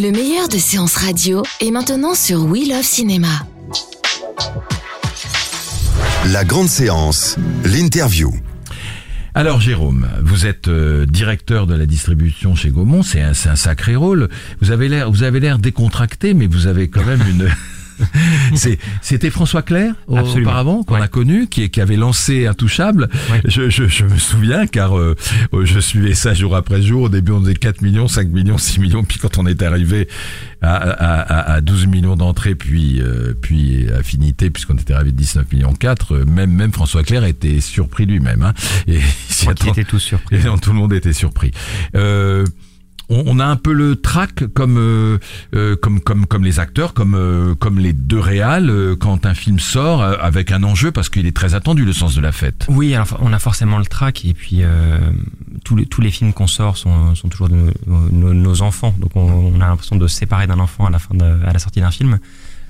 Le meilleur de séances radio est maintenant sur We Love Cinéma. La grande séance, l'interview. Alors Jérôme, vous êtes euh, directeur de la distribution chez Gaumont, c'est un, c'est un sacré rôle. Vous avez l'air, vous avez l'air décontracté, mais vous avez quand même une. C'est- C'était François Clair auparavant qu'on Ouais. a connu, qui, qui avait lancé Intouchable. Ouais. Je, je, je me souviens car euh, euh, je suivais ça jour après jour. Au début on faisait 4 millions, 5 millions, 6 millions, puis quand on est arrivé à, à, à, à 12 millions d'entrées, puis euh, puis affinité, puisqu'on était arrivé de 19 millions 4, euh, même même François Clair était surpris lui-même. Hein, et étaient tous surpris. et non, tout le monde était surpris. Euh, on, on a un peu le trac comme euh, euh, comme comme comme les acteurs, comme euh, comme les deux réals euh, quand un film sort euh, avec un enjeu parce qu'il est très attendu le sens de la fête. Oui, alors on a forcément le trac et puis euh, tous, les, tous les films qu'on sort sont, sont toujours de nos, nos- enfants, donc on, on a l'impression de se séparer d'un enfant à la fin de, à la sortie d'un film.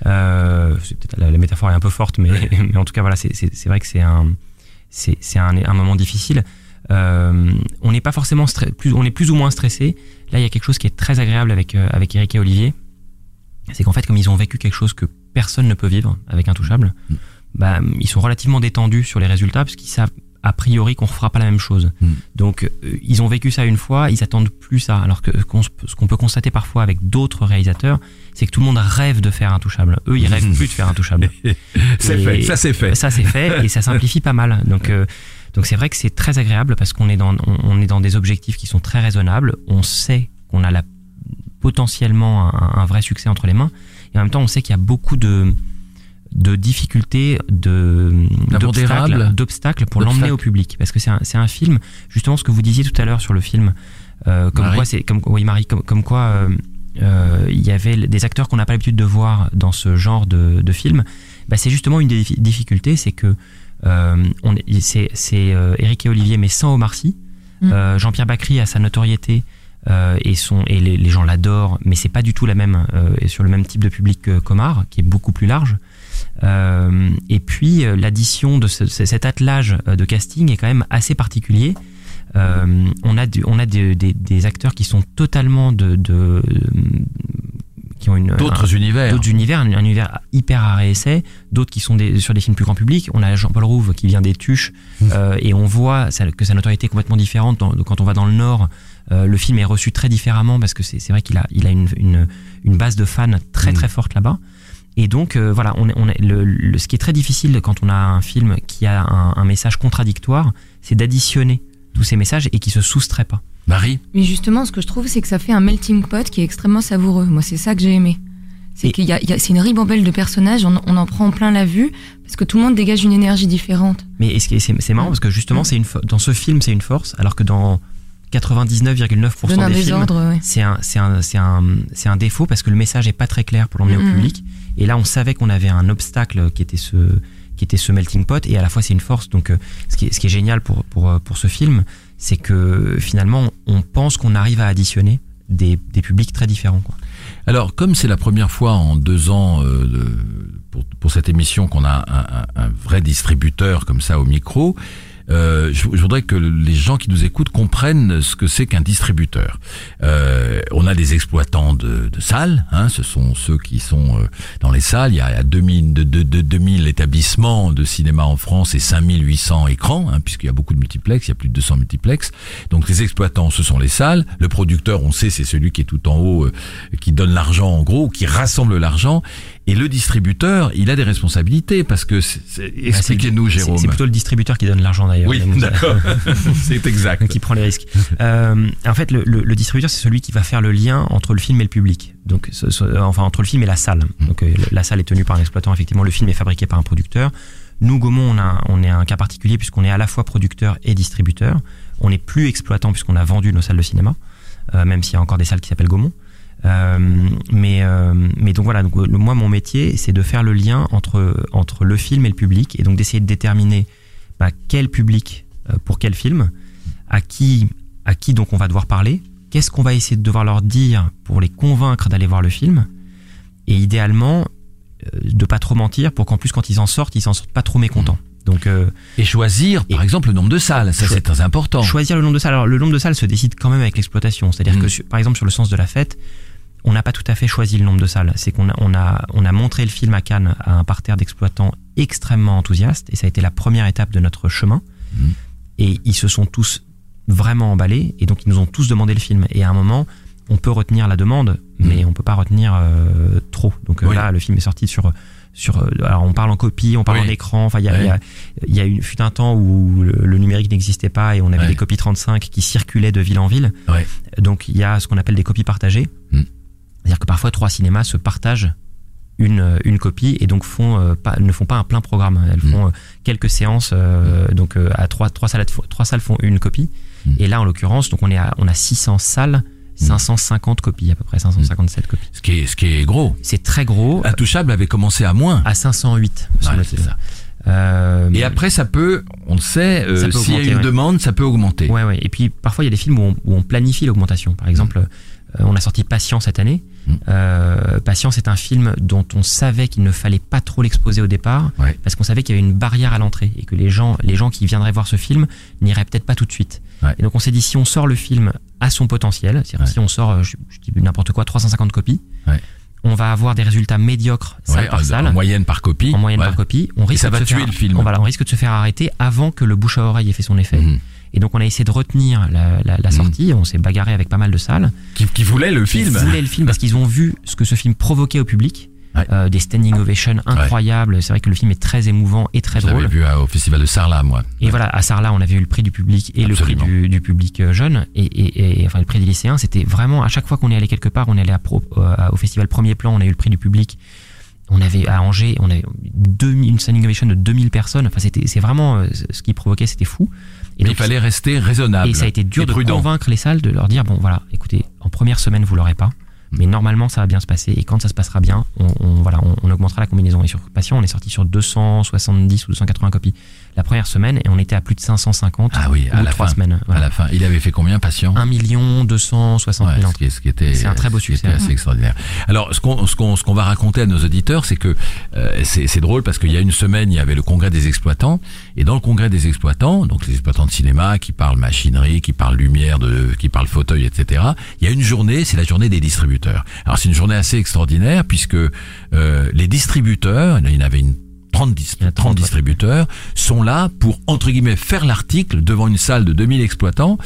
Euh, la, la métaphore est un peu forte, mais, mais en tout cas voilà, c'est- c'est c'est vrai que c'est un c'est c'est un, un moment difficile. Euh, on n'est pas forcément plus, on est plus ou moins stressé. Là, il y a quelque chose qui est très agréable avec euh, avec Eric et Olivier, c'est qu'en fait, comme ils ont vécu quelque chose que personne ne peut vivre avec Intouchable, Mm. bah, ils sont relativement détendus sur les résultats parce qu'ils savent a priori qu'on refera pas la même chose. Mm. Donc, euh, ils ont vécu ça une fois, ils attendent plus ça. Alors que ce qu'on peut constater parfois avec d'autres réalisateurs, c'est que tout le monde rêve de faire Intouchable. Eux, ils rêvent plus de faire Intouchable. C'est fait, ça c'est fait. Ça c'est fait et ça simplifie pas mal. Donc euh, donc c'est vrai que c'est très agréable parce qu'on est dans on, on est dans des objectifs qui sont très raisonnables. On sait qu'on a la, potentiellement un, un vrai succès entre les mains. Et en même temps on sait qu'il y a beaucoup de de difficultés, de d'obstacles, d'obstacles pour l'emmener au public. Parce que c'est un, un film justement ce que vous disiez tout à l'heure sur le film euh, comme Marie. quoi c'est comme oui Marie comme, comme quoi euh, euh, il y avait des acteurs qu'on n'a pas l'habitude de voir dans ce genre de, de film. Bah, c'est justement une des diffi- difficultés, c'est que c'est c'est, euh, Eric et Olivier, mais sans Omar Sy. Mm. Euh, Jean-Pierre Bacry a sa notoriété euh, et son et les, les gens l'adorent, mais c'est pas du tout la même euh, et sur le même type de public que qu'Omar, qui est beaucoup plus large. Euh, et puis euh, l'addition de ce- ce- cet attelage euh, de casting est quand même assez particulier. Euh, on a du- on a des, des, des acteurs qui sont totalement de, de qui ont une un- D'autres univers. d'autres univers, un, un univers hyper à essai, d'autres qui sont des, sur des films plus grand public. On a Jean-Paul Rouve qui vient des Tuches euh, et on voit ça- que sa notoriété est complètement différente. Dans- quand on va dans le Nord, euh, le film est reçu très différemment parce que c'est vrai qu'il a, il a une, une, une base de fans très très forte là-bas. Et donc euh, voilà, on est, on est, le, le- ce qui est très difficile quand on a un film qui a un, un message contradictoire, c'est d'additionner tous ces messages et qui se soustrait pas. Marie, Mais justement, ce que je trouve, c'est que ça fait un melting pot qui est extrêmement savoureux. Moi, c'est ça que j'ai aimé. C'est Et- qu'il y a, il y a- c'est une ribambelle de personnages, on, on en prend plein la vue, parce que tout le monde dégage une énergie différente. Mais c'est c'est marrant parce que justement, c'est une fo- dans ce film, c'est une force, alors que dans 99,9% Donne un des films, ouais. c'est un, c'est un, c'est un, c'est un défaut parce que le message est pas très clair pour l'emmener au Mhm. public. Et là, on savait qu'on avait un obstacle qui était ce, qui était ce melting pot, et à la fois c'est une force. Donc, euh, ce qui est, ce qui est génial pour, pour, euh, pour ce film, c'est que finalement, on pense qu'on arrive à additionner des, des publics très différents. Alors, comme c'est la première fois en deux ans euh, pour, pour cette émission qu'on a un vrai distributeur comme ça au micro, euh, je, je voudrais que les gens qui nous écoutent comprennent ce que c'est qu'un distributeur. Euh, on a des exploitants de, de salles, hein, ce sont ceux qui sont euh, dans les salles. Il y a 2000, de, de, de 2000 établissements de cinéma en France et 5800 écrans, hein, puisqu'il y a beaucoup de multiplex, il y a plus de 200 multiplex. Donc les exploitants, ce sont les salles. Le producteur, on sait, c'est celui qui est tout en haut, euh, qui donne l'argent en gros, qui rassemble l'argent. Et le distributeur, il a des responsabilités parce que c'est- c'est- expliquez-nous, Jérôme. C'est plutôt le distributeur qui donne l'argent d'ailleurs. Oui, d'accord, c'est exact. qui prend les risques. Euh, en fait, le, le- le distributeur, c'est celui qui va faire le lien entre le film et le public. Donc, ce- ce- enfin, entre le film et la salle. Donc, euh, la salle est tenue par un exploitant. Effectivement, le film est fabriqué par un producteur. Nous, Gaumont, on, a, on est un cas particulier puisqu'on est à la fois producteur et distributeur. On n'est plus exploitant puisqu'on a vendu nos salles de cinéma, euh, même s'il y a encore des salles qui s'appellent Gaumont. Euh, mais, euh, mais donc voilà, donc, le- moi, mon métier, c'est de faire le lien entre, entre le film et le public et donc d'essayer de déterminer bah, quel public euh, pour quel film, à qui, à qui donc on va devoir parler, qu'est-ce qu'on va essayer de devoir leur dire pour les convaincre d'aller voir le film, et idéalement de pas trop mentir pour qu'en plus quand ils en sortent, ils s'en sortent pas trop mécontents. Donc euh, Et choisir, par Et- exemple, le nombre de salles, ça c'est très important. choisir le nombre de salles. Alors le nombre de salles se décide quand même avec l'exploitation. C'est-à-dire Mm. que par exemple sur le sens de la fête, on n'a pas tout à fait choisi le nombre de salles. C'est qu'on a, on a, on a montré le film à Cannes à un parterre d'exploitants extrêmement enthousiastes, et ça a été la première étape de notre chemin. Mhm. Et ils se sont tous vraiment emballés, et donc ils nous ont tous demandé le film. Et à un moment, on peut retenir la demande, mais on peut pas retenir euh, trop. Donc euh, Oui. là, le film est sorti sur sur. euh, Alors on parle en copie, on parle Oui. en écran. Enfin, il y a, Ouais. il y a, il y a eu fut un temps où le, le numérique n'existait pas et on avait des copies 35 qui circulaient de ville en ville. Donc il y a ce qu'on appelle des copies partagées. Hmm. C'est-à-dire que parfois trois cinémas se partagent une, euh, une copie et donc font euh, pas, ne font pas un plein programme. Elles Hmm. font euh, quelques séances. euh, Donc à trois, trois, salles, trois salles font une copie. Hmm. Et là en l'occurrence, donc on est à, on a 600 salles, 550 copies à peu près, 557 copies. Ce qui est, ce qui est gros. C'est très gros. Intouchable avait commencé à moins. À 508. Ouais, semble-t-il. c'est ça. Euh, Et après, ça peut, on le sait, euh, s'il y a une ouais. demande, ça peut augmenter. Ouais, ouais. Et puis parfois il y a des films où on, où on planifie l'augmentation. Par exemple, euh, on a sorti Patient cette année. Euh, Patient, c'est un film dont on savait qu'il ne fallait pas trop l'exposer au départ, Ouais. parce qu'on savait qu'il y avait une barrière à l'entrée et que les gens, les gens qui viendraient voir ce film n'iraient peut-être pas tout de suite. Ouais. Et donc on s'est dit si on sort le film à son potentiel, c'est-à-dire Ouais. si on sort, euh, je, je dis n'importe quoi, 350 copies, on va avoir des résultats médiocres salle par en- salle En moyenne par copie. en moyenne Ouais. par copie, on risque ça de va se tuer faire, le film. On, voilà, on risque de se faire arrêter avant que le bouche à oreille ait fait son effet. Mhm. Et donc on a essayé de retenir la, la, la sortie, on s'est bagarré avec pas mal de salles Qui, qui voulait le qui film. voulaient le film parce qu'ils ont vu ce que ce film provoquait au public. Ouais. Euh, des standing ovations incroyables. C'est vrai que le film est très émouvant et très Je drôle. vu à- au festival de Sarlat, moi. Et voilà, à Sarlat, on avait eu le prix du public et Absolument. le prix du, du public euh, jeune et, et, et enfin le prix des lycéens. C'était vraiment à chaque fois qu'on est allé quelque part, on est allé à euh, au festival Premier Plan, on a eu le prix du public. On avait à Angers, on avait 2000, une standing ovation de 2000 personnes. Enfin, c'était, c'est vraiment euh, ce qui provoquait, c'était fou. Et Mais donc, il fallait rester raisonnable. et ça a été dur de prudent. convaincre les salles de leur dire bon voilà, écoutez, en première semaine vous l'aurez pas, mais normalement ça va bien se passer et quand ça se passera bien, on, on- voilà, on, on augmentera la combinaison. Et sur Patient, on est sorti sur 270 ou 280 copies la première semaine et on était à plus de 550 Ah oui, à la fin. semaines. À la fin, il avait fait combien, patient? 1 million 260 Ouais, 000 ce, qui, était C'est un très beau succès. était assez extraordinaire. Alors ce qu'on ce qu'on ce qu'on va raconter à nos auditeurs, c'est que euh, c'est c'est drôle parce qu'il y a une semaine, il y avait le congrès des exploitants et dans le congrès des exploitants, donc les exploitants de cinéma qui parlent machinerie, qui parlent lumière, de qui parlent fauteuil, etc. Il y a une journée, c'est la journée des distributeurs. Alors c'est une journée assez extraordinaire puisque euh, les distributeurs, il y en avait une 30, dis- Il y en a 30 30, ouais. distributeurs sont là pour entre guillemets faire l'article devant une salle de 2000 exploitants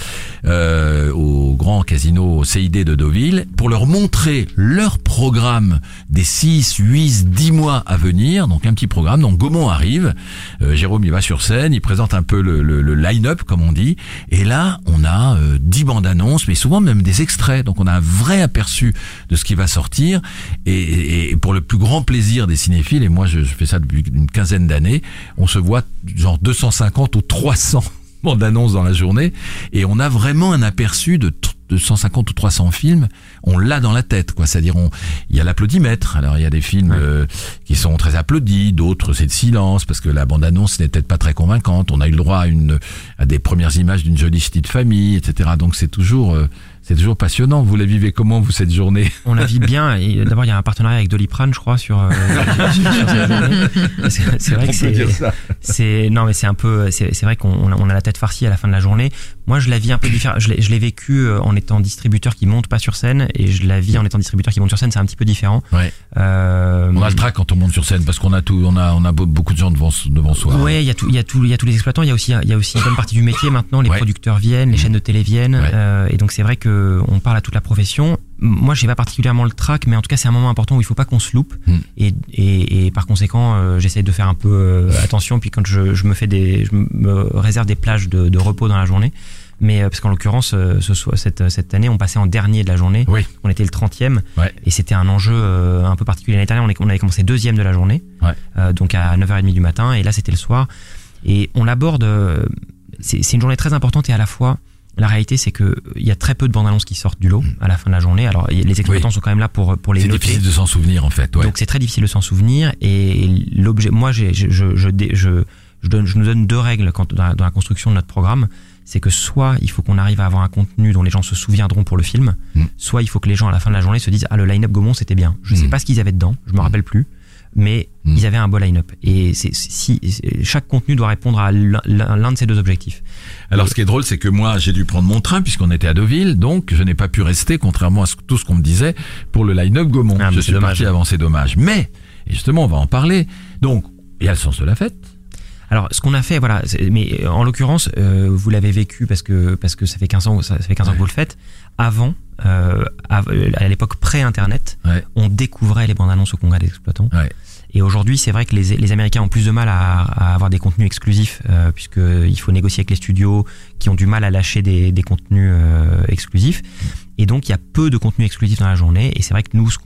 euh, au grand casino CID de Deauville pour leur montrer leur programme des 6, 8, 10 mois à venir. Donc un petit programme. Donc Gaumont arrive, euh, Jérôme il va sur scène, il présente un peu le, le- le line-up comme on dit. Et là on a euh, 10 bandes annonces, mais souvent même des extraits. Donc on a un vrai aperçu de ce qui va sortir. Et, et- et pour le plus grand plaisir des cinéphiles, et moi je, je fais ça depuis une quinzaine d'années, on se voit genre 250 ou 300 bandes annonces dans la journée et on a vraiment un aperçu de, de 150 ou 300 films. On l'a dans la tête, quoi. C'est-à-dire, on, il y a l'applaudimètre. Alors, il y a des films Ouais. euh, qui sont très applaudis, d'autres c'est de silence parce que la bande-annonce n'est peut-être pas très convaincante. On a eu le droit à une, à des premières images d'une jolie petite famille, etc. Donc, c'est toujours, euh, c'est toujours passionnant. Vous la vivez comment vous cette journée? On la vit bien. D'abord, il y a un partenariat avec Doliprane, je crois, sur. euh, sur. C'est vrai que c'est. non, mais c'est un peu. C'est vrai qu'on on a- on a la tête farcie à la fin de la journée. Moi, je la vis un peu différent. Je l'ai vécu euh, en étant distributeur qui monte pas sur scène, et je la vis en étant distributeur qui monte sur scène. C'est un petit peu différent. Ouais. Euh, On a le trac quand on monte sur scène parce qu'on a tout, on a, on a be- beaucoup de gens devant, devant soi. Ouais, il y a tout, il y a tout, il y a tous les exploitants. Il y a aussi, il y a aussi une bonne partie du métier maintenant. Les Ouais. producteurs viennent, les chaînes de télé viennent, Ouais. euh, et donc c'est vrai que on parle à toute la profession. Moi, j'ai pas particulièrement le trac, mais en tout cas, c'est un moment important où il faut pas qu'on se loupe. Mm. Et, et, et par conséquent, euh, j'essaie de faire un peu euh, attention. Puis quand je, je me fais des, je me réserve des plages de, de repos dans la journée. Mais euh, parce qu'en l'occurrence, euh, ce cette, cette année, on passait en dernier de la journée. Oui. On était le 30e. Ouais. Et c'était un enjeu un peu particulier. L'année dernière, on, avait commencé deuxième de la journée. Ouais. Donc à 9h30 du matin. Et là, c'était le soir. Et on l'aborde. c'est une journée très importante et à la fois. La réalité, c'est que il y a très peu de bandes annonces qui sortent du lot à la fin de la journée. Alors, les exploitants sont quand même là pour pour les C'est difficile de s'en souvenir en fait. Ouais. Donc c'est très difficile de s'en souvenir et l'objet moi je je je, je je donne je nous donne deux règles quand dans la, dans la construction de notre programme, c'est que soit il faut qu'on arrive à avoir un contenu dont les gens se souviendront pour le film, Mm. soit il faut que les gens à la fin de la journée se disent ah le line-up Gaumont c'était bien. Je sais Mm. pas ce qu'ils avaient dedans, je me rappelle plus. Mais Mm. ils avaient un beau line-up. Et c'est, si, chaque contenu doit répondre à l'un, de ces deux objectifs. Alors, ce qui est drôle, c'est que moi, j'ai dû prendre mon train puisqu'on était à Deauville, donc je n'ai pas pu rester, contrairement à ce- tout ce qu'on me disait, pour le line-up Gaumont. Ah, je suis dommage. parti avant, c'est dommage. Mais, et justement, on va en parler. Donc, il y a le sens de la fête. Alors, ce qu'on a fait, voilà, mais euh, en l'occurrence, euh, vous l'avez vécu parce que parce que ça fait 15 ans, ça, fait 15 ans que vous le faites. Avant, euh, à l'époque pré-internet, Ouais. on découvrait les bandes annonces au congrès des exploitants. Ouais. Et aujourd'hui, c'est vrai que les, les Américains ont plus de mal à, à avoir des contenus exclusifs, euh, puisque il faut négocier avec les studios qui ont du mal à lâcher des, des contenus euh, exclusifs. Et donc, il y a peu de contenus exclusifs dans la journée. Et c'est vrai que nous, ce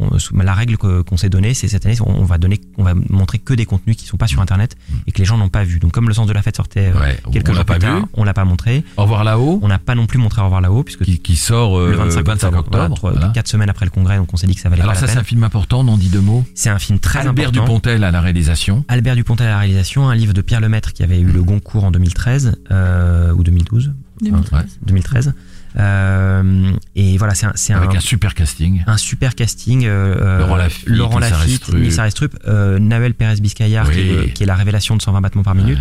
la règle que- qu'on s'est donnée, c'est cette année, on, va donner, on va montrer que des contenus qui sont pas sur Internet et que les gens n'ont pas vu. Donc, comme le sens de la fête sortait euh, Ouais. quelques on l'a jours pas plus tard, vu. on l'a pas montré. Au revoir là-haut, On n'a pas non plus montré Au revoir là-haut, puisque qui, qui sort euh, le 25 octobre, voilà, trois- voilà. quatre semaines après le congrès, donc on s'est dit que ça valait Alors pas ça, la c'est un film important, on en dit deux mots. C'est un film très Albert important. Dupontel à la réalisation. Albert Dupontel à la réalisation, un livre de Pierre Lemaitre qui avait eu le Goncourt en 2013 euh, ou 2012, 2013. 2013. Euh, et voilà, c'est un, c'est Avec un, un super casting. un super casting. euh, Laurent Lafitte, Laurent Lafitte, Restrup. Lisa Restrup, euh, Nawel Pérez-Biscayar Oui. qui, est, le- qui est la révélation de 120 battements par minute.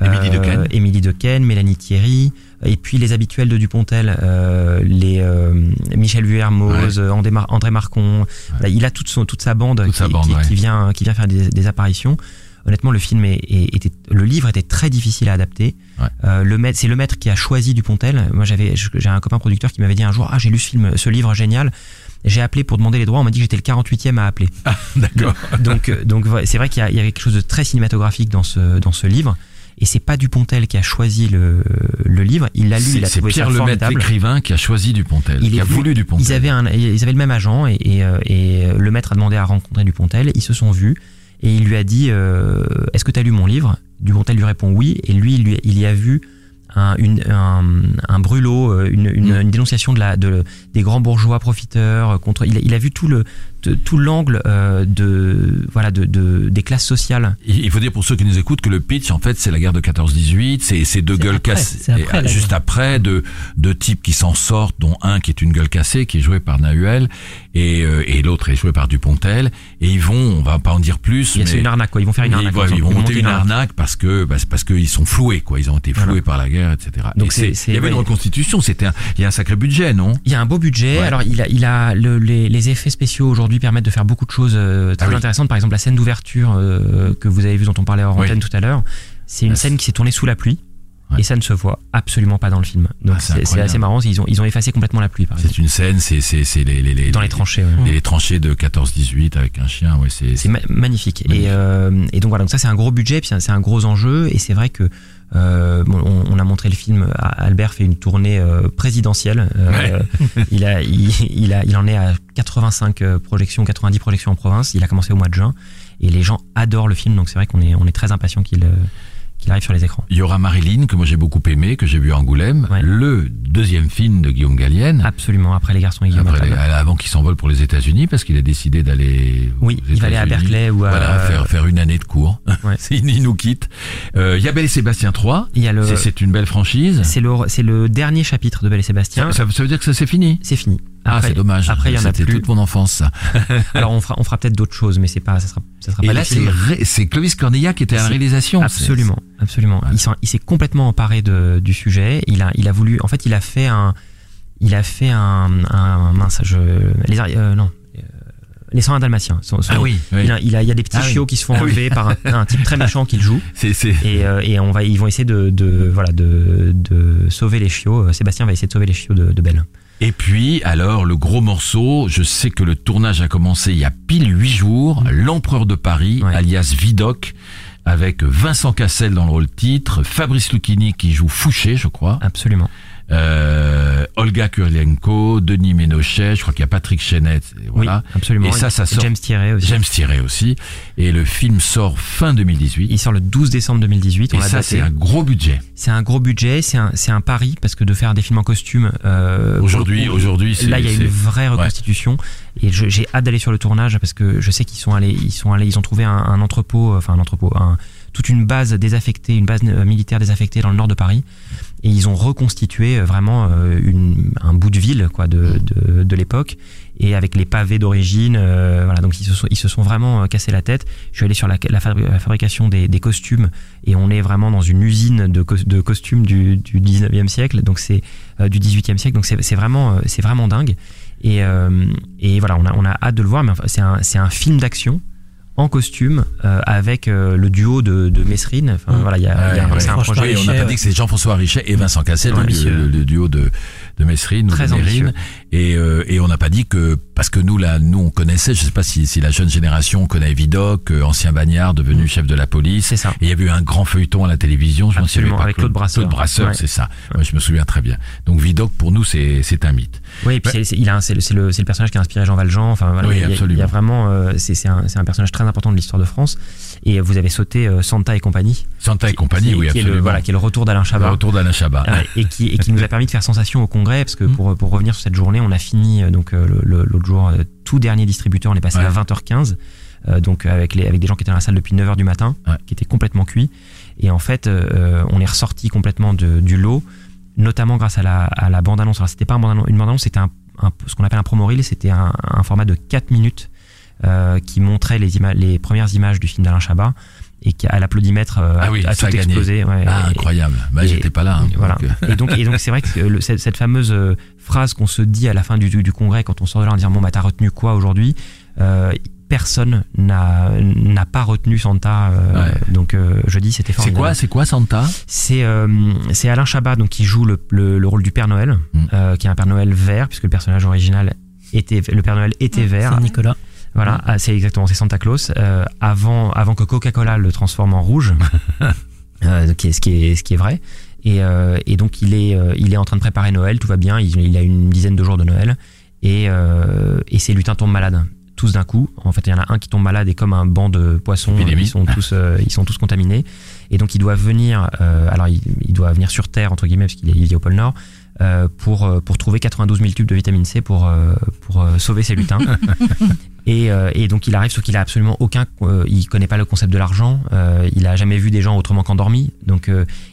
Ouais. Émilie Euh, Dequesne. Émilie Dequesne, Mélanie Thierry, et puis les habituels de Dupontel, euh, les euh, Michel Vuermoz, euh, André, Mar- André Marcon. Il a toute, son, toute sa bande, Toute qui, sa bande, qui- ouais. qui vient, qui vient faire des, des apparitions. Honnêtement, le film est, est- était, le livre était très difficile à adapter. Ouais. Euh, le maître, c'est le maître qui a choisi Dupontel. Moi, j'avais, j'ai un copain producteur qui m'avait dit un jour, ah, j'ai lu ce film, ce livre génial. J'ai appelé pour demander les droits. On m'a dit que j'étais le 48e à appeler. D'accord. Donc, euh, donc c'est vrai qu'il y, a- il y avait quelque chose de très cinématographique dans ce, dans ce livre. Et c'est pas Dupontel qui a choisi le, le livre. Il l'a lu, il a trouvé Pierre ça l'écrivain, qui a choisi Dupontel, Il qui est a voulu Dupontel. Ils avaient, un, ils avaient le même agent et, et, euh, et le maître a demandé à rencontrer Dupontel. Ils se sont vus et il lui a dit euh, Est-ce que tu as lu mon livre? Dupontel lui répond oui. Et lui, il, lui- il y a vu un, une, un, un brûlot, euh, une, une, Mm. une dénonciation de la, de, des grands bourgeois profiteurs. euh, Contre, il a vu tout le de- tout l'angle euh, de voilà de, de des classes sociales Il il faut dire pour ceux qui nous écoutent que le pitch, en fait, c'est la guerre de 14-18, c'est c'est deux gueules après, cassées, après et, juste guerre. après, deux, deux types qui s'en sortent, dont un qui est une gueule cassée, qui est joué par Nahuel, et, euh, et l'autre est joué par Dupontel, et ils vont, on va pas en dire plus, Il y a- mais c'est une arnaque quoi. Ils vont faire une ils, arnaque. ils vont monter une arnaque parce que bah, c'est parce qu'ils sont floués, quoi. Ils ont été floués Voilà. par la guerre, etc. Donc Et c'est- il y avait une reconstitution, c'était un, il y a un sacré budget, non? Il y a un beau budget. Ouais. Alors il a, il a le- les, les effets spéciaux aujourd'hui permettent de faire beaucoup de choses euh, très Ah oui. intéressantes. Par exemple, la scène d'ouverture euh, que vous avez vue, dont on parlait hors Oui. antenne tout à l'heure, c'est une Ah, scène qui s'est tournée sous la pluie. Ouais. Et ça ne se voit absolument pas dans le film. Donc Ah, c'est assez marrant. Ils ont, ils ont effacé complètement la pluie. C'est une scène, c'est les, les, les Dans les tranchées. ouais. les, les tranchées de 14-18 avec un chien, ouais, c'est C'est ma- magnifique. Magnifique. Et, euh, et donc voilà, donc ça c'est un gros budget, puis c'est un- c'est un gros enjeu. Et c'est vrai que euh, bon, on, on a montré le film. Albert fait une tournée euh, présidentielle. Euh, il a, il, il a, il en est à 85 euh, projections, 90 projections en province. Il a commencé au mois de juin. Et les gens adorent le film, donc c'est vrai qu'on est, on est très impatient qu'il qu'il arrive sur les écrans. Il y aura Marilyn, que moi j'ai beaucoup aimé, que j'ai vu à Angoulême, Ouais. le deuxième film de Guillaume Gallienne, Absolument. Après les garçons et Guillaume après les- avant qu'il s'envole pour les États-Unis, parce qu'il a décidé d'aller. Oui, il va aller à. Berkeley ou à. Voilà, faire, faire une année de cours. Ouais. il, nous quitte. Euh, il y a Belle et Sébastien 3. Il y a le. C'est- une belle franchise. C'est le, c'est le dernier chapitre de Belle et Sébastien. Ça, ça- ça veut dire que ça c'est fini. C'est fini. Ah, c'est dommage. Après, il y en a C'était plus. toute mon enfance, ça. Alors on fera, on fera peut-être d'autres choses, mais c'est pas, ça sera, ça sera Et pas là, le c'est ré- c'est Clovis Cornillac qui était à la réalisation. Absolument, absolument. Voilà. Il s'est complètement emparé de, du sujet. Il a, il a voulu, en fait, il a fait un, il a fait un, un mince, je, les, euh, non, euh, les 101 dalmatiens. Son- son- Ah oui, oui. Il, a, il a, il y a des petits Ah oui. chiots qui se font Ah enlever par un, un type très méchant qu'il joue. C'est, c'est... Et, euh, et on va, ils vont essayer de, de voilà, de, de sauver les chiots. Sébastien va essayer de sauver les chiots de, de Belle. Et puis, alors, le gros morceau, je sais que le tournage a commencé il y a pile huit jours, L'Empereur de Paris, Ouais. alias Vidocq, avec Vincent Cassel dans le rôle titre, Fabrice Lucchini qui joue Fouché, je crois, Absolument. Euh, Olga Kurylenko, Denis Ménochet, je crois qu'il y a Patrick Chenet, et voilà. Oui, absolument. Et ça, ça sort- James Thierry aussi. James Thierry aussi. Et le film sort fin 2018. Il sort le 12 décembre 2018. on Et ça, c'est un gros budget. C'est un gros budget, c'est un, c'est un pari parce que de faire des films en costume. euh, Aujourd'hui, aujourd'hui, c'est, Là, il y a une vraie reconstitution et j'ai hâte d'aller sur le tournage parce que je sais qu'ils sont allés, ils sont allés, ils ont trouvé un, un entrepôt, enfin un entrepôt, un- toute une base désaffectée, une base euh, militaire désaffectée dans le nord de Paris. Et ils ont reconstitué euh, vraiment euh, un bout de ville quoi de, de, l'époque. Et avec les pavés d'origine. voilà, donc ils se sont, ils se sont vraiment euh, cassé la tête. Je suis allé sur la, la, fabri- la fabrication des, costumes. Et on est vraiment dans une usine de, cos- de costumes du, du 19e siècle, donc c'est du 18e siècle, donc c'est vraiment, c'est vraiment dingue. Et, et voilà, on a, on a hâte de le voir, mais enfin, c'est un film d'action en costume euh, avec euh, le duo de, de Mesrine. Enfin, Mmh. voilà, il y a, il y a un- Ouais, ouais. c'est un projet Oui, on n'a Richet, pas ouais. dit que c'est Jean-François Richet et Vincent Cassel, le, le- le duo de, de Messrine ou Très de Mérine. ambitieux. Et, euh, et on n'a pas dit que, parce que nous, là, nous, on connaissait, je sais pas si, si la jeune génération connaît Vidocq, euh, ancien bagnard, devenu chef de la police. C'est ça. Et il y avait eu un grand feuilleton à la télévision. Je me souviens avec Claude Brasseur. Claude Brasseur, Ouais. c'est ça. Je me souviens très bien. Donc Vidocq, pour nous, c'est c'est un mythe. Oui, et puis c'est- c'est- il a un- c'est le, c'est le, c'est le personnage qui a inspiré Jean Valjean. Enfin, voilà, Oui, il, y a, il y absolument. a vraiment, euh, c'est c'est un, c'est un personnage très important de l'histoire de France. Et vous avez sauté euh, Santa et compagnie. Santa et compagnie, qui, oui, qui est absolument. le, voilà, qui est le retour d'Alain Le Chabat. retour d'Alain Chabat. Et, qui, et qui nous a permis de faire sensation au congrès parce que Mm. pour, pour revenir sur cette journée on a fini euh, donc l'autre jour tout dernier distributeur on est passé Ouais. à 20h15 euh, donc avec les avec des gens qui étaient dans la salle depuis 9h du matin Ouais. qui étaient complètement cuits et en fait euh, on est ressorti complètement de, du lot notamment grâce à la, à la bande annonce alors c'était pas une bande annonce c'était un, un- ce qu'on appelle un promo reel c'était un, un format de 4 minutes euh, qui montrait les, ima- les premières images du film d'Alain Chabat et qui à l'applaudimètre euh, Ah oui, a, tout a explosé ouais. Ah, Et- incroyable. Bah, j'étais pas là. hein, voilà. donc, euh, Et donc, et donc c'est vrai que le- cette, cette fameuse euh, phrase qu'on se dit à la fin du, du, du congrès quand on sort de là en disant bon bah t'as retenu quoi aujourd'hui euh, Personne n'a n'a pas retenu Santa. euh, Ouais. Donc euh, jeudi c'était C'est formidable. quoi, c'est quoi Santa? C'est euh, c'est Alain Chabat donc qui joue le, le, le rôle du Père Noël, Mm. euh, qui est un Père Noël vert puisque le personnage original était le Père Noël était vert. C'est Nicolas. Voilà, ah, c'est exactement, c'est Santa Claus. Euh, avant, avant que Coca-Cola le transforme en rouge, euh, qui est- ce, qui est, ce qui est vrai. Et, euh, et donc il est, euh, il est en train de préparer Noël, tout va bien. Il, il a une dizaine de jours de Noël et, euh, et ses lutins tombent malades tous d'un coup. En fait, il y en a un qui tombe malade et comme un banc de poissons, Épidémie. ils sont tous, euh, ils sont tous contaminés. Et donc il doit venir, euh, alors il, il doit venir sur Terre entre guillemets parce qu'il est, il au pôle Nord. Euh, pour, euh, pour trouver 92 000 tubes de vitamine C pour, euh, pour sauver ses lutins. Et, et donc il arrive, sauf qu'il a absolument aucun, il connaît pas le concept de l'argent, il a jamais vu des gens autrement qu'endormis, donc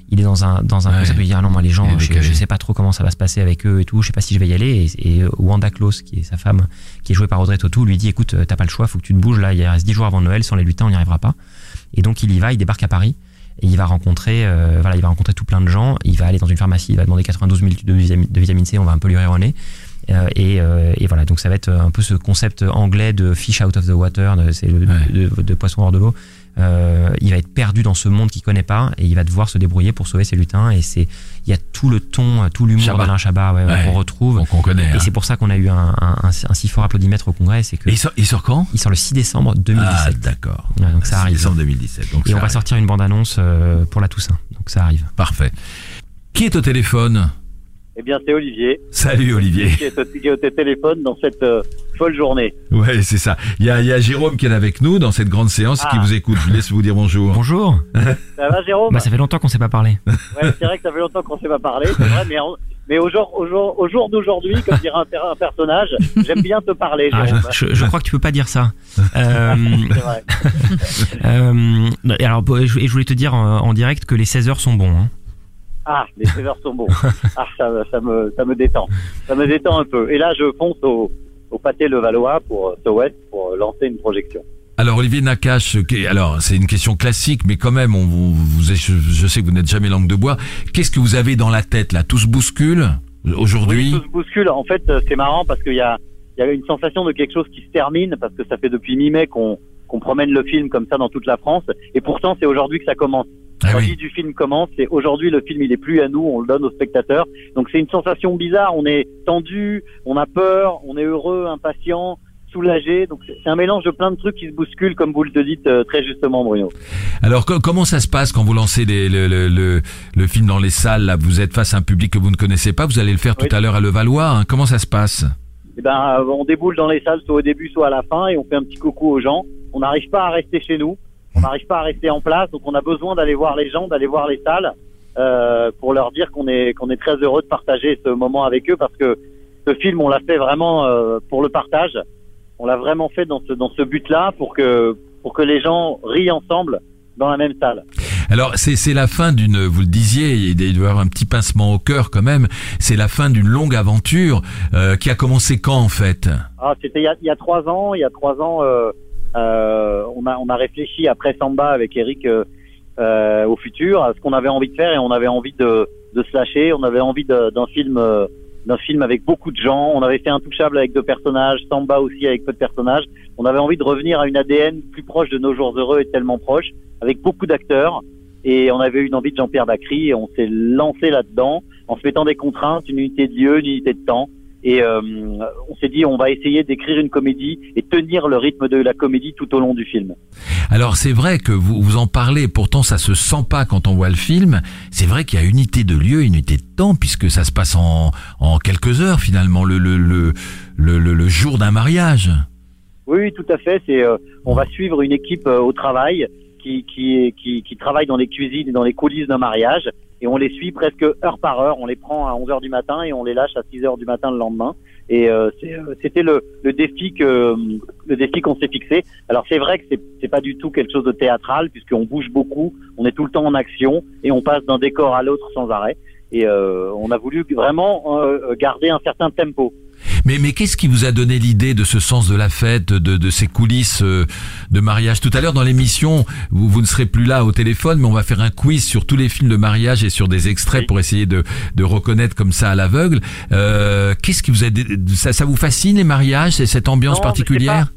il est dans un dans un Ouais. concept où il dit ah non moi les gens, je, je sais pas trop comment ça va se passer avec eux et tout, je sais pas si je vais y aller. Et, et Wanda Klaus, qui est sa femme, qui est jouée par Audrey Tautou, lui dit écoute t'as pas le choix, faut que tu te bouges là, il reste 10 jours avant Noël, sans les lutins on n'y arrivera pas. Et donc il y va, il débarque à Paris. Et il va rencontrer, euh, voilà, il va rencontrer tout plein de gens. Il va aller dans une pharmacie, il va demander 92 000 tubes de vitamine, de vitamine C. On va un peu lui rire au nez. Euh, et, euh, et voilà, donc ça va être un peu ce concept anglais de fish out of the water, de- c'est le Ouais. de, de poisson hors de l'eau. Euh, il va être perdu dans ce monde qu'il connaît pas et il va devoir se débrouiller pour sauver ses lutins. Et c'est, il y a tout le ton, tout l'humour d'Alain Chabat ouais, Ouais. qu'on retrouve. Connaît. Et hein. c'est pour ça qu'on a eu un, un, un, un si fort applaudimètre au congrès, c'est que Et il sort, il sort quand? Il sort le 6 décembre 2017. Ah, d'accord. Ouais, donc ça C'est arrive. décembre 2017. Donc Et on va sortir une bande-annonce euh, pour la Toussaint. Donc ça arrive. Parfait. Qui est au téléphone? Eh bien, c'est Olivier. Salut Olivier. Qui est, au, qui est au téléphone dans cette euh, folle journée. Ouais, c'est ça. Il y a, il y a Jérôme qui est avec nous dans cette grande séance qui Ah. vous écoute. Je laisse vous dire bonjour. Bonjour. Ça va, Jérôme Bah, ça fait longtemps qu'on s'est pas parlé. Ouais, c'est vrai que ça fait longtemps qu'on s'est pas parlé, c'est vrai, mais, mais au jour, au jour, au jour d'aujourd'hui, comme dirait un, per- un personnage, j'aime bien te parler, Ah, je, je crois que tu peux pas dire ça. Euh, C'est vrai. euh, et alors, je voulais te dire en, en direct que les 16 heures sont bons. hein. Ah, les 16 heures sont bons. Ah, ça, ça, me, ça me détend. Ça me détend un peu. Et là, je fonce au, au pâté Levallois pour euh, West pour euh, lancer une projection. Alors Olivier Nakache, qui- alors c'est une question classique, mais quand même, on vous, je, sais que vous n'êtes jamais langue de bois. Qu'est-ce que vous avez dans la tête là? Tout se bouscule aujourd'hui? Oui, tout se bouscule. En fait, euh, c'est marrant parce qu'il y a, il y a une sensation de quelque chose qui se termine parce que ça fait depuis mi-mai qu'on qu'on promène le film comme ça dans toute la France. Et pourtant, c'est aujourd'hui que ça commence. Ah L'envie oui. du film commence. C'est aujourd'hui le film, il est plus à nous, on le donne aux spectateurs. Donc c'est une sensation bizarre. On est tendu, on a peur, on est heureux, impatient, soulagé. Donc c'est un mélange de plein de trucs qui se bousculent, comme vous le dites euh, très justement, Bruno. Alors co- comment ça se passe quand vous lancez les- le, le, le, le film dans les salles là? Vous êtes face à un public que vous ne connaissez pas. Vous allez le faire tout à l'heure à Levallois. hein. Comment ça se passe? Eh ben, euh, on déboule dans les salles soit au début, soit à la fin, et on fait un petit coucou aux gens. On n'arrive pas à rester chez nous, on n'arrive pas à rester en place, donc on a besoin d'aller voir les gens, d'aller voir les salles, euh, pour leur dire qu'on est qu'on est très heureux de partager ce moment avec eux, parce que ce film, on l'a fait vraiment euh, pour le partage. On l'a vraiment fait dans ce dans ce but-là, pour que pour que les gens rient ensemble dans la même salle. Alors c'est c'est la fin d'une, vous le disiez, il doit y avoir un petit pincement au cœur quand même. C'est la fin d'une longue aventure euh, qui a commencé quand en fait? Ah, c'était il y a, il y a trois ans. Il y a trois ans, euh, euh, on a on a réfléchi après Samba avec Eric euh, euh, au futur à ce qu'on avait envie de faire et on avait envie de de se lâcher. On avait envie d'un film euh, d'un film avec beaucoup de gens. On avait fait Intouchable avec deux personnages, Samba aussi avec peu de personnages. On avait envie de revenir à une ADN plus proche de nos jours heureux et tellement proche, avec beaucoup d'acteurs. Et on avait eu une envie de Jean-Pierre Bacry et on s'est lancé là-dedans en se mettant des contraintes, une unité de lieu, une unité de temps. Et euh, on s'est dit, on va essayer d'écrire une comédie et tenir le rythme de la comédie tout au long du film. Alors c'est vrai que vous vous en parlez, pourtant ça se sent pas quand on voit le film. C'est vrai qu'il y a unité de lieu, unité de temps, puisque ça se passe en, en quelques heures finalement, le le le le, jour d'un mariage. Oui, oui, tout à fait. C'est, euh, on va suivre une équipe euh, au travail qui, qui, qui, qui travaille dans les cuisines et dans les coulisses d'un mariage. Et on les suit presque heure par heure. On les prend à 11 heures du matin et on les lâche à 6 heures du matin le lendemain. Et euh, euh, c'était le, le défi que le défi qu'on s'est fixé. Alors c'est vrai que c'est, c'est pas du tout quelque chose de théâtral puisqu'on bouge beaucoup, on est tout le temps en action et on passe d'un décor à l'autre sans arrêt. Et euh, on a voulu vraiment euh, garder un certain tempo. Mais, mais qu'est-ce qui vous a donné l'idée de ce sens de la fête, de, de ces coulisses euh, de mariage? Tout à l'heure dans l'émission, vous, vous ne serez plus là au téléphone, mais on va faire un quiz sur tous les films de mariage et sur des extraits Oui. pour essayer de, de reconnaître comme ça à l'aveugle. Euh, qu'est-ce qui vous a ça, ça vous fascine les mariages, c'est cette ambiance Non, particulière?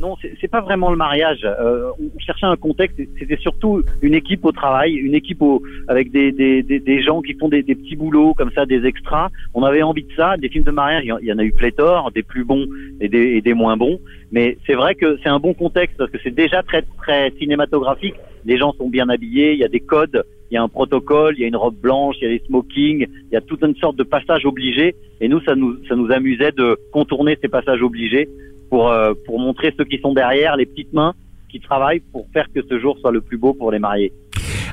Non, c'est pas vraiment le mariage. Euh, on cherchait un contexte. C'était surtout une équipe au travail, une équipe au, avec des, des, des, gens qui font des, des petits boulots comme ça, des extras. On avait envie de ça. Des films de mariage, il y en- a eu pléthore, des plus bons et des, et des moins bons. Mais c'est vrai que c'est un bon contexte parce que c'est déjà très très cinématographique. Les gens sont bien habillés, il y a des codes, il y a un protocole, il y a une robe blanche, il y a des smokings, il y a toute une sorte de passage obligé. Et nous, ça nous ça nous amusait de contourner ces passages obligés pour, euh, pour montrer ceux qui sont derrière, les petites mains qui travaillent pour faire que ce jour soit le plus beau pour les mariés.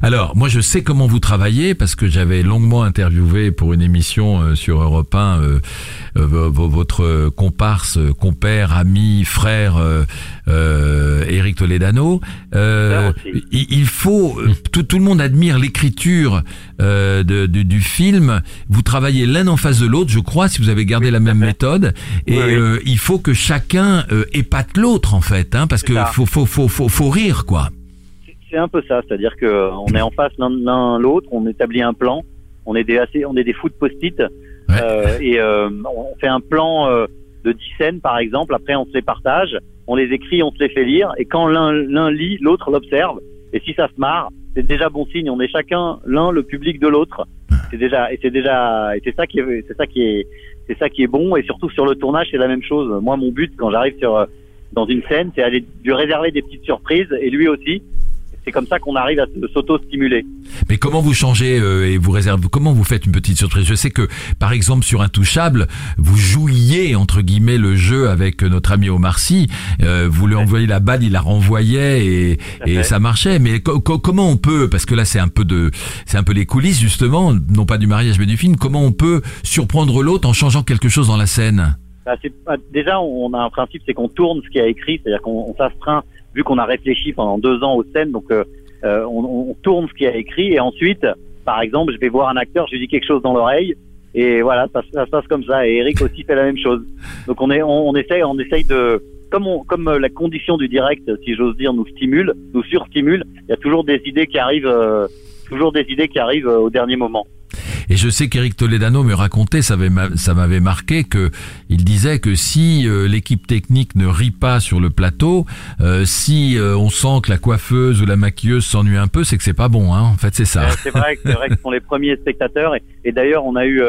Alors, moi, je sais comment vous travaillez parce que j'avais longuement interviewé pour une émission euh, sur Europe 1 euh, euh, vo- vo- votre comparse, compère, ami, frère, euh, euh, Éric Toledano. Euh, il, il faut, tout, tout le monde admire l'écriture euh, de- du, film. Vous travaillez l'un en face de l'autre, je crois, si vous avez gardé la même méthode. Et Oui, oui. euh, il faut que chacun euh, épate l'autre, en fait, hein, parce que ça. faut, faut, faut, faut, faut rire, quoi. C'est un peu ça, c'est-à-dire que euh, on est en face l'un l'autre, on établit un plan, on est des assez, on est des fous de post-it euh, et euh, on fait un plan euh, de 10 scènes par exemple. Après, on se les partage, on les écrit, on se les fait lire et quand l'un l'un lit, l'autre l'observe. Et si ça se marre, c'est déjà bon signe. On est chacun l'un le public de l'autre. C'est déjà et c'est déjà et c'est ça qui est c'est ça qui est c'est ça qui est bon et surtout sur le tournage c'est la même chose. Moi mon but quand j'arrive sur euh, dans une scène c'est aller lui réserver des petites surprises et lui aussi. C'est comme ça qu'on arrive à s'auto-stimuler. Mais comment vous changez euh, et vous réservez Comment vous faites une petite surprise? Je sais que, par exemple, sur Intouchable, vous jouiez entre guillemets le jeu avec notre ami Omar Sy. Euh, vous lui envoyez la balle, il la renvoyait et, et ça marchait. Mais co- co- comment on peut Parce que là, c'est un peu de, c'est un peu les coulisses justement, non pas du mariage mais du film. Comment on peut surprendre l'autre en changeant quelque chose dans la scène? Bah, pas- déjà, on a un principe, c'est qu'on tourne ce qui a écrit, c'est-à-dire qu'on on s'astreint, vu qu'on a réfléchi pendant deux ans aux scènes, donc euh, euh, on, on tourne ce qui a écrit, et ensuite, par exemple, je vais voir un acteur, je lui dis quelque chose dans l'oreille, et voilà, ça, ça se passe comme ça. Et Eric aussi fait la même chose. Donc on est, on, on essaye, on essaye de, comme on, comme euh, la condition du direct, si j'ose dire, nous stimule, nous surstimule. Il y a toujours des idées qui arrivent, euh, toujours des idées qui arrivent euh, au dernier moment. Et je sais qu'Éric Toledano me racontait, ça avait ma- ça m'avait marqué, que il disait que si euh, l'équipe technique ne rit pas sur le plateau, euh, si euh, on sent que la coiffeuse ou la maquilleuse s'ennuie un peu, c'est que c'est pas bon. Hein. En fait, c'est ça. C'est vrai, vrai que ce sont les premiers spectateurs. Et, et d'ailleurs, on a eu,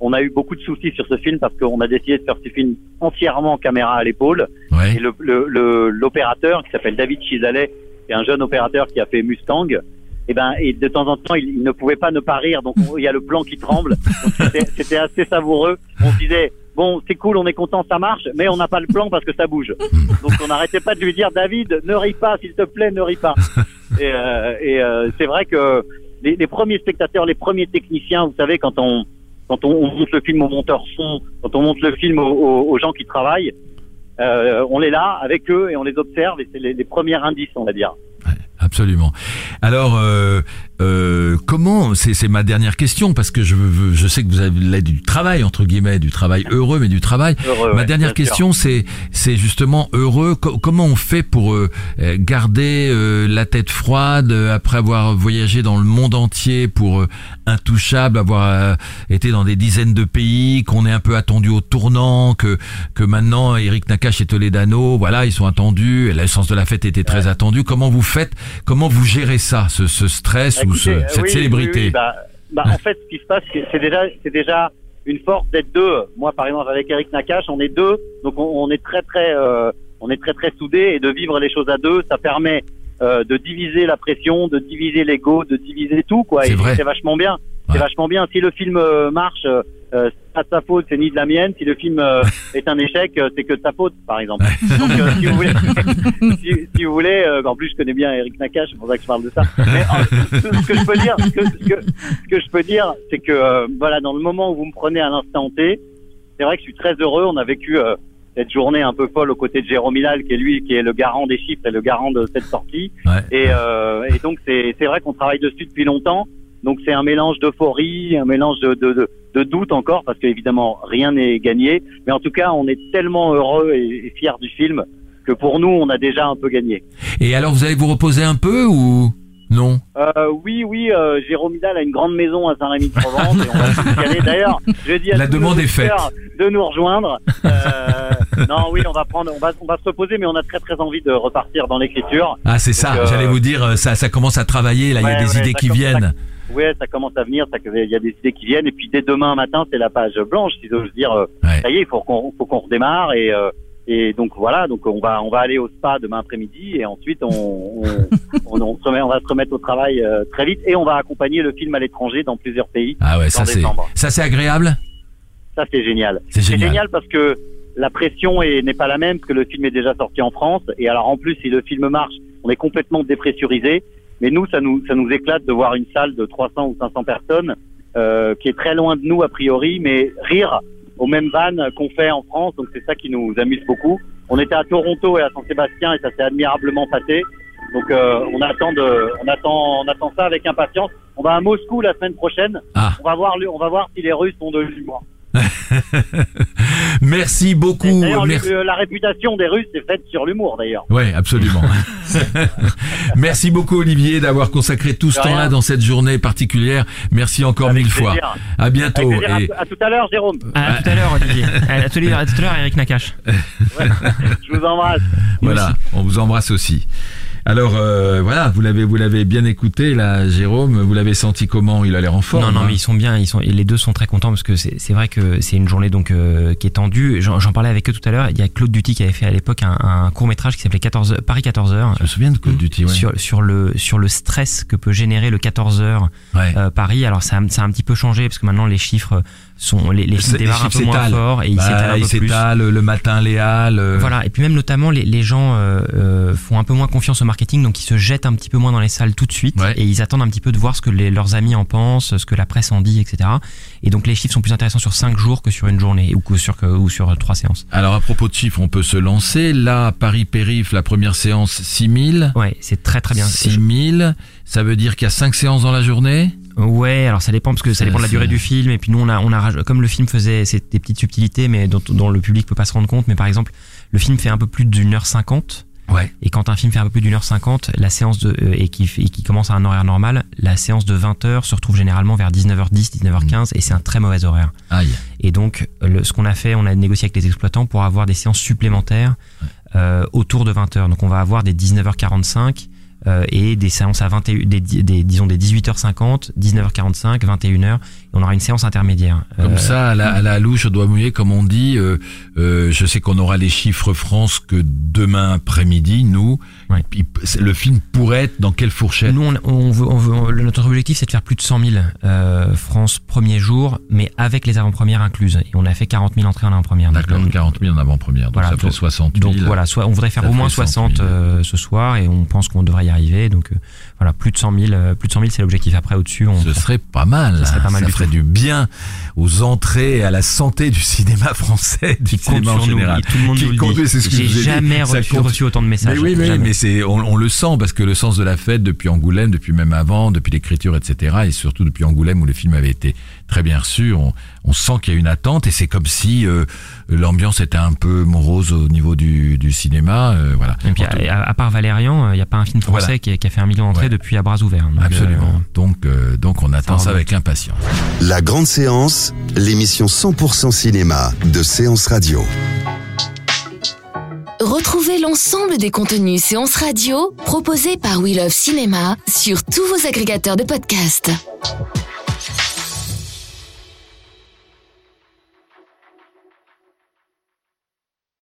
on a eu beaucoup de soucis sur ce film parce qu'on a décidé de faire ce film entièrement caméra à l'épaule. Ouais. Et le, le, le- l'opérateur qui s'appelle David Chisalet, c'est un jeune opérateur qui a fait Mustang. Et ben, et de temps en temps, il, il ne pouvait pas ne pas rire. Donc, on- il y a le plan qui tremble. C'était, assez savoureux. On se disait, bon, c'est cool, on est content, ça marche, mais on n'a pas le plan parce que ça bouge. Donc, on n'arrêtait pas de lui dire, David, ne ris pas, s'il te plaît, ne ris pas. Et, euh, et euh, c'est vrai que les, les premiers spectateurs, les premiers techniciens, vous savez, quand on quand on, on monte le film au monteur son, quand on monte le film aux, gens qui travaillent, euh, on est là avec eux et on les observe et c'est les, les premiers indices, on va dire. Absolument. Alors, euh, euh, comment c'est, ma dernière question parce que je veux, je sais que vous avez du travail entre guillemets, du travail heureux, mais du travail. Heureux, ma ouais, dernière question, c'est c'est justement heureux. Co- comment on fait pour euh, garder la tête froide après avoir voyagé dans le monde entier pour intouchable, avoir été dans des dizaines de pays, qu'on est un peu attendu au tournant, que que maintenant Eric Nakache et Toledano, voilà, ils sont attendus. et L'essence de la fête était très attendue. Comment vous faites Comment vous gérez ça, ce, ce stress ou ce, cette oui, célébrité oui, bah, bah, en fait, ce qui se passe, c'est déjà, c'est déjà une force d'être deux. Moi, par exemple, avec Eric Nakache, on est deux, donc on, on est très très, euh, on est très très soudés et de vivre les choses à deux, ça permet euh, de diviser la pression, de diviser l'ego, de diviser tout, quoi. C'est Et vrai. c'est vachement bien. Ouais. C'est vachement bien. Si le film euh, marche, euh, pas de sa faute, c'est ni de la mienne. Si le film euh, est un échec, euh, c'est que de sa faute, par exemple. Donc, euh, si vous voulez, si, si vous voulez, euh, en plus je connais bien Eric Nakache, c'est pour ça que je parle de ça. Mais euh, ce que je peux dire, ce que, ce que, ce que je peux dire, c'est que euh, voilà, dans le moment où vous me prenez à l'instant T, c'est vrai que je suis très heureux. On a vécu euh, cette journée un peu folle aux côtés de Jérôme Hilal, qui est lui, qui est le garant des chiffres et le garant de cette sortie. Ouais. Et, euh, et donc c'est vrai qu'on travaille dessus depuis longtemps. Donc c'est un mélange d'euphorie, un mélange de, de, de, de doute encore, parce qu'évidemment rien n'est gagné. Mais en tout cas, on est tellement heureux et, et fiers du film que pour nous, on a déjà un peu gagné. Et alors, vous allez vous reposer un peu ou non? Euh, oui, oui, euh, Jérôme Hidal a une grande maison à Saint-Rémy-de-Provence et on va aller. D'ailleurs, je dis à La tous demande nos est faite. de nous rejoindre. Euh, non, oui, on va prendre, on va, on va se reposer, mais on a très très envie de repartir dans l'écriture. Ah, c'est ça. Euh, J'allais vous dire, euh, ça, ça commence à travailler. Là, il y a des ouais, idées qui viennent. Ouais, ça commence à venir, il y a des idées qui viennent, et puis dès demain matin, c'est la page blanche, si j'ose dire. Ouais. Ça y est, il faut qu'on, redémarre et. Euh, et donc voilà, donc on va on va aller au spa demain après-midi et ensuite on on, on, on se remet- on va se remettre au travail euh, très vite et on va accompagner le film à l'étranger dans plusieurs pays. Ah ouais, ça en c'est, décembre. ça c'est agréable? Ça c'est génial. C'est C'est génial. génial parce que la pression est- n'est pas la même parce que le film est déjà sorti en France et alors en plus si le film marche, on est complètement dépressurisé. Mais nous ça nous ça nous éclate de voir une salle de 300 ou 500 personnes euh, qui est très loin de nous a priori, mais rire aux mêmes vannes qu'on fait en France. Donc c'est ça qui nous amuse beaucoup. On était à Toronto et à Saint-Sébastien et ça s'est admirablement passé. Donc euh, on attend de, on attend, on attend ça avec impatience. On va à Moscou la semaine prochaine. Ah. On va voir, on va voir si les Russes ont de l'humour. Merci beaucoup. Merci. la réputation des Russes est faite sur l'humour d'ailleurs. Ouais, absolument. Merci beaucoup Olivier d'avoir consacré tout ce temps-là dans cette journée particulière. Merci encore Avec mille fois. À bientôt. Et À, à tout à l'heure, Jérôme. À tout à l'heure, Olivier. À tout à l'heure, à tout à l'heure, Eric Nakache. Ouais. Je vous embrasse. voilà, on vous embrasse aussi. Alors euh, voilà, vous l'avez vous l'avez bien écouté là, Jérôme. Vous l'avez senti comment? Il a l'air en forme. Non, non, hein mais ils sont bien. Ils sont, et les deux sont très contents parce que c'est c'est vrai que c'est une journée donc euh, qui est tendue. J'en j'en parlais avec eux tout à l'heure. Il y a Claude Duty qui avait fait à l'époque un, un court métrage qui s'appelait 14 heures- Paris 14 heures. Je me souviens de Call of Duty. Ouais. Sur, sur le sur le stress que peut générer le 14 heures Ouais. euh, Paris. Alors ça, a- ça a un petit peu changé parce que maintenant les chiffres sont les, les films démarrent un chiffres peu moins fort et ils Bah, s'étalent s'étalent le matin, les halles. Voilà, et puis même notamment les, les gens euh, euh, font un peu moins confiance au marketing, donc ils se jettent un petit peu moins dans les salles tout de suite, Ouais. et ils attendent un petit peu de voir ce que les- leurs amis en pensent, ce que la presse en dit, etc. Et donc les chiffres sont plus intéressants sur cinq jours que sur une journée ou que sur que- ou sur euh, trois séances. Alors à propos de chiffres, on peut se lancer. Là, Paris Périph, la première séance, 6000. Ouais, c'est très très bien. 6000, ça veut dire qu'il y a 5 séances dans la journée? Ouais, alors ça dépend parce que ça dépend de la durée du film et puis nous on a on a comme le film faisait c'est des petites subtilités mais dont, dont le public peut pas se rendre compte mais par exemple le film fait un peu plus d'une heure cinquante. Ouais. et quand un film fait un peu plus d'une heure cinquante la séance de euh, et qui et qui commence à un horaire normal la séance de 20 heures se retrouve généralement vers 19h10 19h15 et c'est un très mauvais horaire. Aïe. et donc le, ce qu'on a fait on a négocié avec les exploitants pour avoir des séances supplémentaires euh, autour de 20 heures. Donc on va avoir des 19h45 euh, et des séances à 21 des, des disons des 18h50 19h45 21h et on aura une séance intermédiaire Comme Euh, ça, à la, à la louche, je dois mouiller, comme on dit. euh, euh, je sais qu'on aura les chiffres France que demain après-midi, nous. Ouais. Il- le film pourrait être dans quelle fourchette? Nous, on, on veut, on veut, notre objectif, c'est de faire plus de 100 000 euh, France premier jour, mais avec les avant-premières incluses. Et on a fait 40 000 entrées en avant-première. D'accord, on- 40 000 en avant-première, donc Voilà, ça fait donc- 60 000. Donc voilà, soit on voudrait faire au moins fait 100 000. 60 euh, ce soir, et on pense qu'on devrait y arriver. Donc euh, voilà, plus de 100 000, euh, plus de 100 000, c'est l'objectif. Après, au-dessus, on, Ce serait pas mal. Ça serait pas mal Ça ferait du bien aux entrées et à la santé du cinéma français, du cinéma en nous, général. tout le monde Qui nous le compte- dit. c'est ce que J'ai dit. jamais reçu, autant de messages. Mais oui, mais c'est, on, on le sent parce que le sens de la fête depuis Angoulême, depuis même avant, depuis l'écriture, etc., et surtout depuis Angoulême où le film avait été très bien reçu, on, on sent qu'il y a une attente et c'est comme si euh, l'ambiance était un peu morose au niveau du, du cinéma, euh, voilà. Et puis, à, à part Valérian, il n'y a pas un film français Voilà. qui, a, qui a fait un million d'entrées Ouais. depuis à bras ouverts. Donc, Absolument. euh, Donc, euh, donc on attend Ça avec impatience. La grande séance, l'émission 100% cinéma de Séance Radio. Retrouvez l'ensemble des contenus séances radio proposés par We Love Cinéma sur tous vos agrégateurs de podcasts.